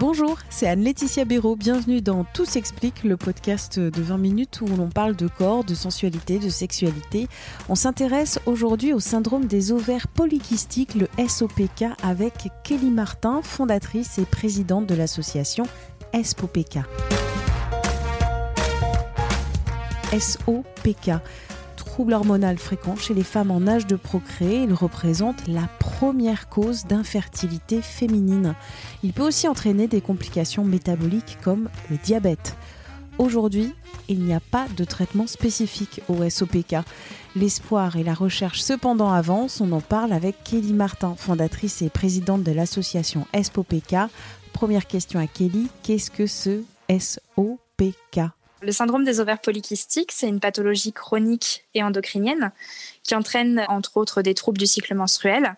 Bonjour, c'est Anne-Laetitia Béraud. Bienvenue dans Tout s'explique, le podcast de 20 minutes où l'on parle de corps, de sensualité, de sexualité. On s'intéresse aujourd'hui au syndrome des ovaires polykystiques, le SOPK, avec Kelly Martin, fondatrice et présidente de l'association SOPK. SOPK. Trouble hormonal fréquent chez les femmes en âge de procréer, il représente la première cause d'infertilité féminine. Il peut aussi entraîner des complications métaboliques comme le diabète. Aujourd'hui, il n'y a pas de traitement spécifique au SOPK. L'espoir et la recherche cependant avancent. On en parle avec Kelly Martin, fondatrice et présidente de l'association SOPK. Première question à Kelly, qu'est-ce que ce SOPK le syndrome des ovaires polykystiques, c'est une pathologie chronique et endocrinienne qui entraîne entre autres des troubles du cycle menstruel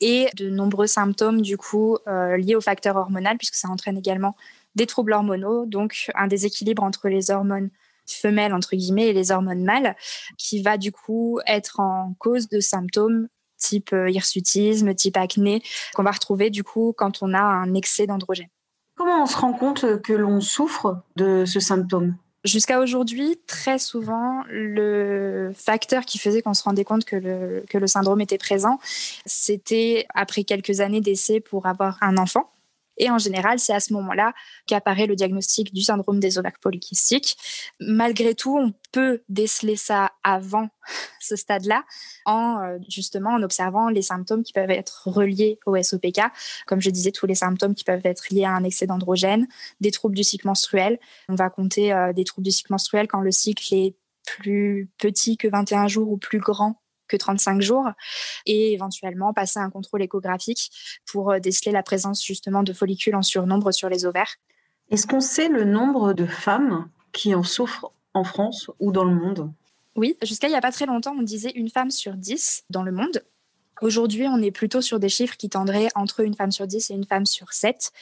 et de nombreux symptômes du coup euh, liés au facteur hormonal puisque ça entraîne également des troubles hormonaux, donc un déséquilibre entre les hormones femelles entre guillemets et les hormones mâles qui va du coup être en cause de symptômes type euh, hirsutisme, type acné qu'on va retrouver du coup quand on a un excès d'androgène. Comment on se rend compte que l'on souffre de ce symptôme? Jusqu'à aujourd'hui, très souvent, le facteur qui faisait qu'on se rendait compte que le, que le syndrome était présent, c'était après quelques années d'essai pour avoir un enfant. Et en général, c'est à ce moment-là qu'apparaît le diagnostic du syndrome des ovaires polykystiques. Malgré tout, on peut déceler ça avant ce stade-là, en euh, justement en observant les symptômes qui peuvent être reliés au SOPK. Comme je disais, tous les symptômes qui peuvent être liés à un excès d'androgène, des troubles du cycle menstruel. On va compter euh, des troubles du cycle menstruel quand le cycle est plus petit que 21 jours ou plus grand que 35 jours et éventuellement passer un contrôle échographique pour euh, déceler la présence justement de follicules en surnombre sur les ovaires. Est-ce qu'on sait le nombre de femmes qui en souffrent en France ou dans le monde? Oui, jusqu'à il n'y a pas très longtemps, on disait une femme sur 10 dans le monde. Aujourd'hui, on est plutôt sur des chiffres qui tendraient entre une femme sur 10 et une femme sur 7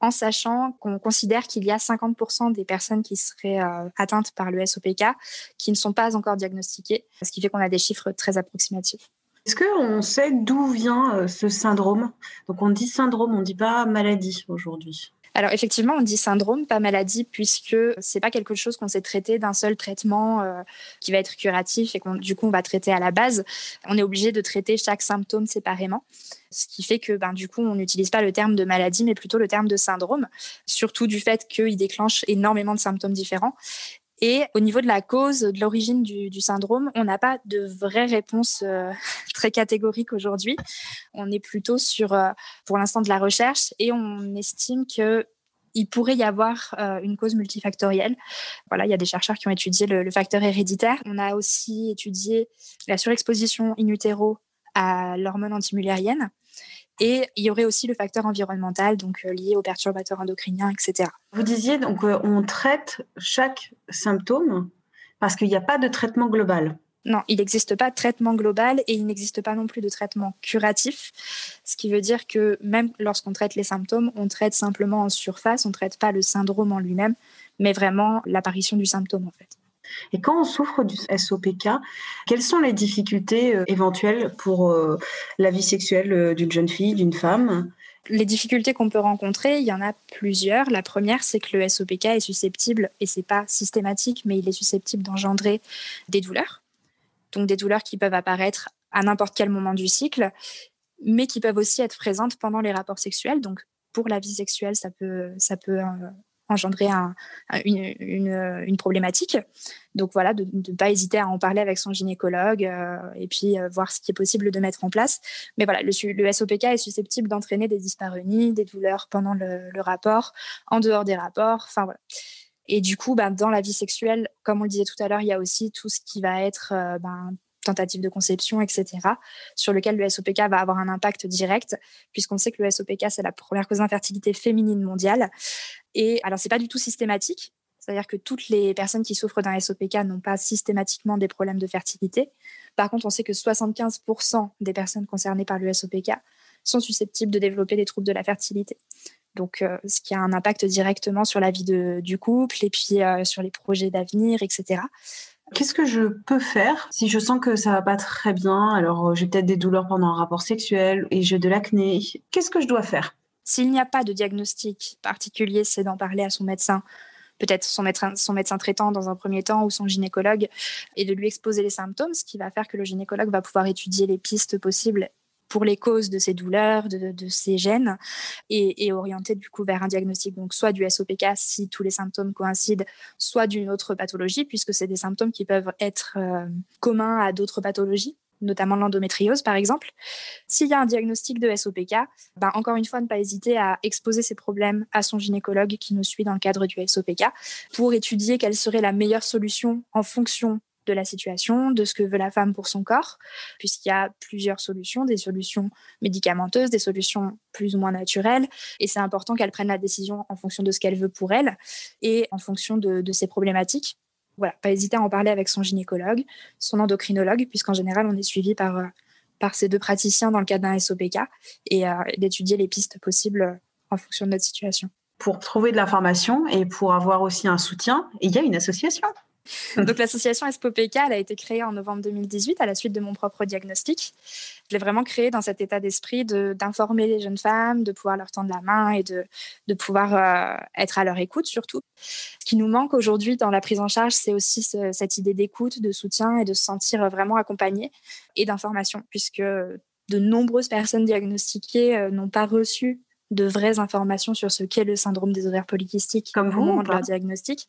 en sachant qu'on considère qu'il y a 50% des personnes qui seraient euh, atteintes par le SOPK qui ne sont pas encore diagnostiquées, ce qui fait qu'on a des chiffres très approximatifs. Est-ce qu'on sait d'où vient euh, ce syndrome? Donc on dit syndrome, on ne dit pas maladie aujourd'hui. Alors effectivement, on dit syndrome, pas maladie, puisque c'est pas quelque chose qu'on sait traiter d'un seul traitement euh, qui va être curatif et qu'on du coup on va traiter à la base. On est obligé de traiter chaque symptôme séparément, ce qui fait que ben du coup on n'utilise pas le terme de maladie, mais plutôt le terme de syndrome, surtout du fait qu'il déclenche énormément de symptômes différents. Et au niveau de la cause, de l'origine du, syndrome, on n'a pas de vraie réponse euh, très catégorique aujourd'hui. On est plutôt sur, euh, pour l'instant, de la recherche et on estime que il pourrait y avoir euh, une cause multifactorielle. Voilà, il y a des chercheurs qui ont étudié le, le, facteur héréditaire. On a aussi étudié la surexposition in utero à l'hormone antimullérienne. Et il y aurait aussi le facteur environnemental, donc euh, lié aux perturbateurs endocriniens, etc. Vous disiez donc euh, on traite chaque symptôme parce qu'il n'y a pas de traitement global. Non, il n'existe pas de traitement global et il n'existe pas non plus de traitement curatif. Ce qui veut dire que même lorsqu'on traite les symptômes, on traite simplement en surface, on ne traite pas le syndrome en lui-même, mais vraiment l'apparition du symptôme en fait. Et quand on souffre du SOPK, quelles sont les difficultés euh, éventuelles pour euh, la vie sexuelle euh, d'une jeune fille, d'une femme? Les difficultés qu'on peut rencontrer, il y en a plusieurs. La première, c'est que le SOPK est susceptible, et c'est pas systématique, mais il est susceptible d'engendrer des douleurs. Donc des douleurs qui peuvent apparaître à n'importe quel moment du cycle, mais qui peuvent aussi être présentes pendant les rapports sexuels. Donc pour la vie sexuelle, ça peut, ça peut engendrer une, problématique. Donc voilà, de ne pas hésiter à en parler avec son gynécologue euh, et puis euh, voir ce qui est possible de mettre en place. Mais voilà, le, SOPK est susceptible d'entraîner des dyspareunies, des douleurs pendant le, rapport, en dehors des rapports. Enfin voilà. Et du coup, ben, dans la vie sexuelle, comme on le disait tout à l'heure, il y a aussi tout ce qui va être euh, ben, tentative de conception, etc., sur lequel le SOPK va avoir un impact direct, puisqu'on sait que le SOPK, c'est la première cause d'infertilité féminine mondiale. Et alors, c'est pas du tout systématique, c'est-à-dire que toutes les personnes qui souffrent d'un SOPK n'ont pas systématiquement des problèmes de fertilité. Par contre, on sait que 75% des personnes concernées par le SOPK sont susceptibles de développer des troubles de la fertilité. Donc, euh, ce qui a un impact directement sur la vie du couple et puis euh, sur les projets d'avenir, etc. Qu'est-ce que je peux faire si je sens que ça va pas très bien? Alors, euh, j'ai peut-être des douleurs pendant un rapport sexuel et j'ai de l'acné. Qu'est-ce que je dois faire? S'il n'y a pas de diagnostic particulier, c'est d'en parler à son médecin. Peut-être son médecin, son médecin traitant dans un premier temps ou son gynécologue, et de lui exposer les symptômes, ce qui va faire que le gynécologue va pouvoir étudier les pistes possibles pour les causes de ces douleurs, de, ces gènes, et, orienter du coup vers un diagnostic, donc soit du SOPK si tous les symptômes coïncident, soit d'une autre pathologie, puisque c'est des symptômes qui peuvent être euh, communs à d'autres pathologies notamment l'endométriose par exemple. S'il y a un diagnostic de SOPK, ben encore une fois, ne pas hésiter à exposer ces problèmes à son gynécologue qui nous suit dans le cadre du SOPK pour étudier quelle serait la meilleure solution en fonction de la situation, de ce que veut la femme pour son corps, puisqu'il y a plusieurs solutions, des solutions médicamenteuses, des solutions plus ou moins naturelles, et c'est important qu'elle prenne la décision en fonction de ce qu'elle veut pour elle et en fonction de, ses problématiques voilà, pas hésiter à en parler avec son gynécologue, son endocrinologue, puisqu'en général, on est suivi par, euh, par ces deux praticiens dans le cadre d'un SOPK, et euh, d'étudier les pistes possibles euh, en fonction de notre situation. Pour trouver de l'information et pour avoir aussi un soutien, il y a une association. Donc l'association ESPOPK, elle a été créée en novembre 2018 à la suite de mon propre diagnostic. Je l'ai vraiment créée dans cet état d'esprit d'informer les jeunes femmes, de pouvoir leur tendre la main et de, de pouvoir euh, être à leur écoute surtout. Ce qui nous manque aujourd'hui dans la prise en charge, c'est aussi cette idée d'écoute, de soutien et de se sentir vraiment accompagné et d'information, puisque de nombreuses personnes diagnostiquées euh, n'ont pas reçu de vraies informations sur ce qu'est le syndrome des ovaires polykystiques Comme vous, au moment de leur diagnostic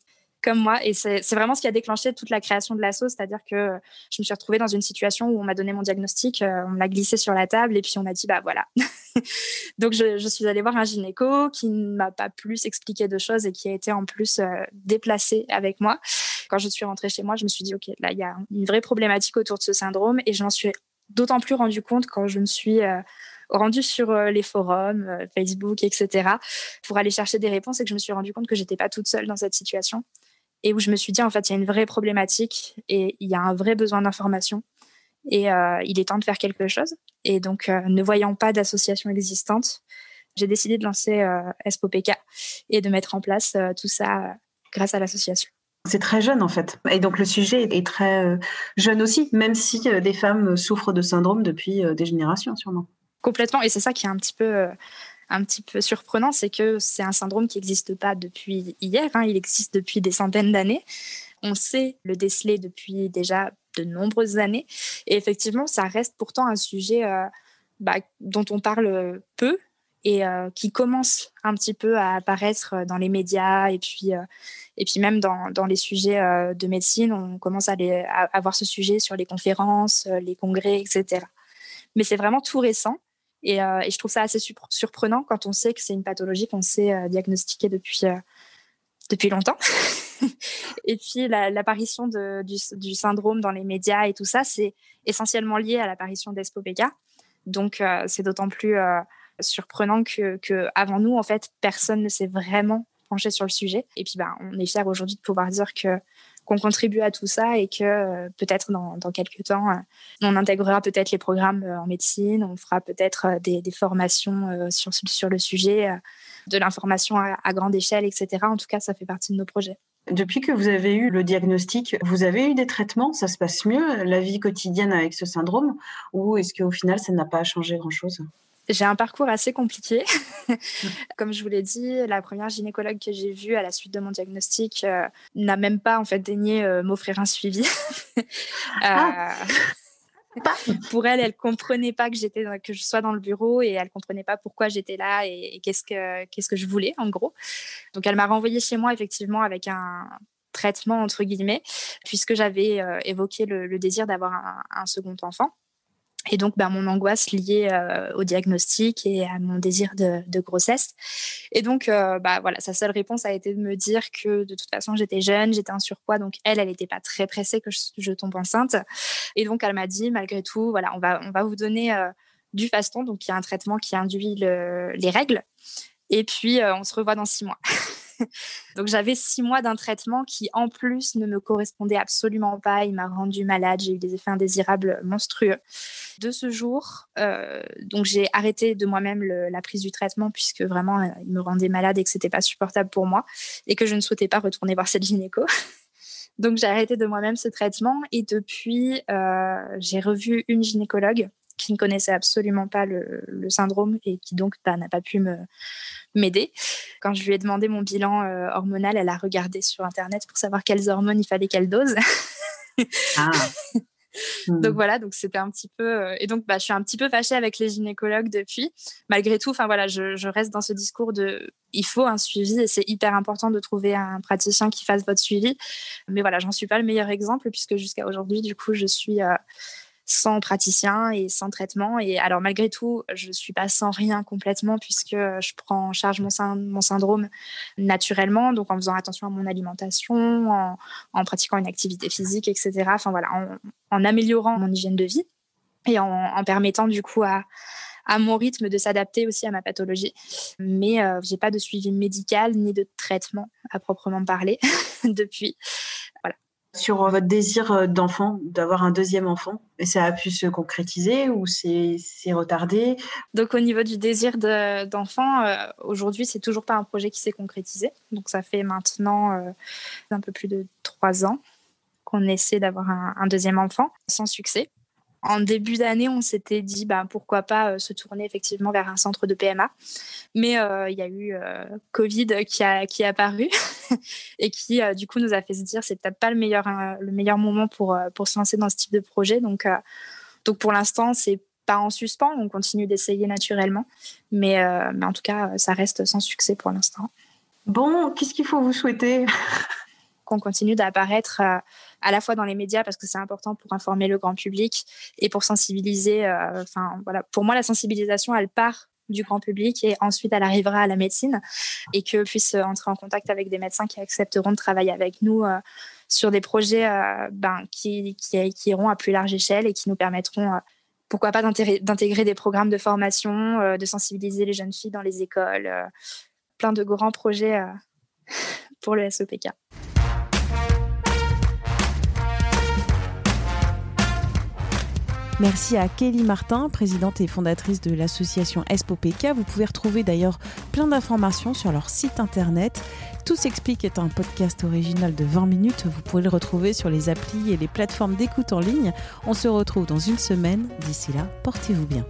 moi. Et c'est vraiment ce qui a déclenché toute la création de l'assaut, c'est-à-dire que je me suis retrouvée dans une situation où on m'a donné mon diagnostic, euh, on l'a glissé sur la table et puis on m'a dit, bah voilà. Donc je, suis allée voir un gynéco qui ne m'a pas plus expliqué de choses et qui a été en plus euh, déplacé avec moi. Quand je suis rentrée chez moi, je me suis dit, OK, là, il y a une vraie problématique autour de ce syndrome et je m'en suis d'autant plus rendu compte quand je me suis... Euh, rendue sur les forums, Facebook, etc., pour aller chercher des réponses et que je me suis rendu compte que j'étais pas toute seule dans cette situation et où je me suis dit, en fait, il y a une vraie problématique et il y a un vrai besoin d'information et euh, il est temps de faire quelque chose. Et donc, euh, ne voyant pas d'association existante, j'ai décidé de lancer euh, SPOPK et de mettre en place tout ça grâce à l'association. C'est très jeune en fait. Et donc le sujet est très jeune aussi, même si des femmes souffrent de syndrome depuis des générations sûrement. Complètement. Et c'est ça qui est un petit peu un petit peu surprenant, c'est que c'est un syndrome qui n'existe pas depuis hier, hein. il existe depuis des centaines d'années. On sait le déceler depuis déjà de nombreuses années. Et effectivement, ça reste pourtant un sujet euh, bah, dont on parle peu et euh, qui commence un petit peu à apparaître dans les médias et puis, euh, et puis même dans, dans les sujets de médecine. On commence à, les, à avoir ce sujet sur les conférences, les congrès, etc. Mais c'est vraiment tout récent. Euh, et, je trouve ça assez surprenant quand on sait que c'est une pathologie qu'on sait euh, diagnostiquer depuis, euh, depuis longtemps. et puis l'apparition du, syndrome dans les médias et tout ça, c'est essentiellement lié à l'apparition d'ESPOPK. Donc c'est d'autant plus surprenant que, que, avant nous, en fait, personne ne s'est vraiment penché sur le sujet. Et puis ben, on est fiers aujourd'hui de pouvoir dire que qu'on contribue à tout ça et que euh, peut-être dans, quelques temps, euh, on intégrera peut-être les programmes euh, en médecine, on fera peut-être des, formations sur, sur le sujet, de l'information à, à, grande échelle, etc. En tout cas, ça fait partie de nos projets. Depuis que vous avez eu le diagnostic, vous avez eu des traitements? Ça se passe mieux, la vie quotidienne avec ce syndrome? Ou est-ce qu'au final, ça n'a pas changé grand-chose? J'ai un parcours assez compliqué. Comme je vous l'ai dit, la première gynécologue que j'ai vue à la suite de mon diagnostic euh, n'a même pas en fait daigné euh, m'offrir un suivi. Ah. Euh, pour elle, elle comprenait pas que j'étais que je sois dans le bureau et elle comprenait pas pourquoi j'étais là et, qu'est-ce que qu'est-ce que je voulais en gros. Donc elle m'a renvoyée chez moi effectivement avec un traitement entre guillemets puisque j'avais évoqué le, désir d'avoir un, second enfant. Et donc, bah, mon angoisse liée euh, au diagnostic et à mon désir de, grossesse. Et donc, euh, bah, voilà, sa seule réponse a été de me dire que de toute façon, j'étais jeune, j'étais en surpoids, donc elle, elle n'était pas très pressée que je, tombe enceinte. Et donc, elle m'a dit, malgré tout, voilà, on va, on va vous donner euh, du faston, donc il y a un traitement qui induit les règles. Et puis, on se revoit dans six mois. Donc j'avais six mois d'un traitement qui en plus ne me correspondait absolument pas. Il m'a rendu malade, j'ai eu des effets indésirables monstrueux. De ce jour, euh, donc j'ai arrêté de moi-même la prise du traitement puisque vraiment euh, il me rendait malade et que c'était pas supportable pour moi et que je ne souhaitais pas retourner voir cette gynéco. Donc j'ai arrêté de moi-même ce traitement et depuis euh, j'ai revu une gynécologue qui ne connaissait absolument pas le, syndrome et qui donc bah, n'a pas pu me m'aider. Quand je lui ai demandé mon bilan euh, hormonal, elle a regardé sur internet pour savoir quelles hormones il fallait qu'elle dose. ah. Donc hmm. voilà, donc c'était un petit peu euh, et donc bah, je suis un petit peu fâchée avec les gynécologues depuis. Malgré tout, enfin voilà, je, je, reste dans ce discours de il faut un suivi et c'est hyper important de trouver un praticien qui fasse votre suivi. Mais voilà, j'en suis pas le meilleur exemple puisque jusqu'à aujourd'hui, du coup, je suis euh, sans praticien et sans traitement. Et alors, malgré tout, je ne suis pas sans rien complètement puisque je prends en charge mon, syndrome naturellement, donc en faisant attention à mon alimentation, en, pratiquant une activité physique, etc. Enfin, voilà, en, améliorant mon hygiène de vie et en, permettant du coup à, à mon rythme de s'adapter aussi à ma pathologie. Mais euh, je n'ai pas de suivi médical ni de traitement à proprement parler depuis. Sur euh, votre désir euh, d'enfant, d'avoir un deuxième enfant ça a pu se concrétiser ou c'est retardé? Donc au niveau du désir d'enfant, euh, aujourd'hui c'est toujours pas un projet qui s'est concrétisé. Donc ça fait maintenant un peu plus de trois ans qu'on essaie d'avoir un, deuxième enfant sans succès. En début d'année, on s'était dit bah, pourquoi pas euh, se tourner effectivement vers un centre de PMA. Mais euh, il y a eu euh, Covid qui, a, qui est apparu et qui, du coup, nous a fait se dire c'est peut-être pas le meilleur, le meilleur moment pour, pour se lancer dans ce type de projet. Donc, donc pour l'instant, c'est pas en suspens. On continue d'essayer naturellement. Mais, mais en tout cas, ça reste sans succès pour l'instant. Bon, qu'est-ce qu'il faut vous souhaiter? Qu'on continue d'apparaître à la fois dans les médias parce que c'est important pour informer le grand public et pour sensibiliser. Euh, enfin voilà, pour moi la sensibilisation elle part du grand public et ensuite elle arrivera à la médecine et que puisse entrer en contact avec des médecins qui accepteront de travailler avec nous euh, sur des projets euh, ben, qui, qui, qui, iront à plus large échelle et qui nous permettront pourquoi pas d'intégrer des programmes de formation, de sensibiliser les jeunes filles dans les écoles, plein de grands projets pour le SOPK. Merci à Kelly Martin, présidente et fondatrice de l'association ESPOPK. Vous pouvez retrouver d'ailleurs plein d'informations sur leur site internet. Tout s'explique est un podcast original de 20 minutes. Vous pouvez le retrouver sur les applis et les plateformes d'écoute en ligne. On se retrouve dans une semaine. D'ici là, portez-vous bien.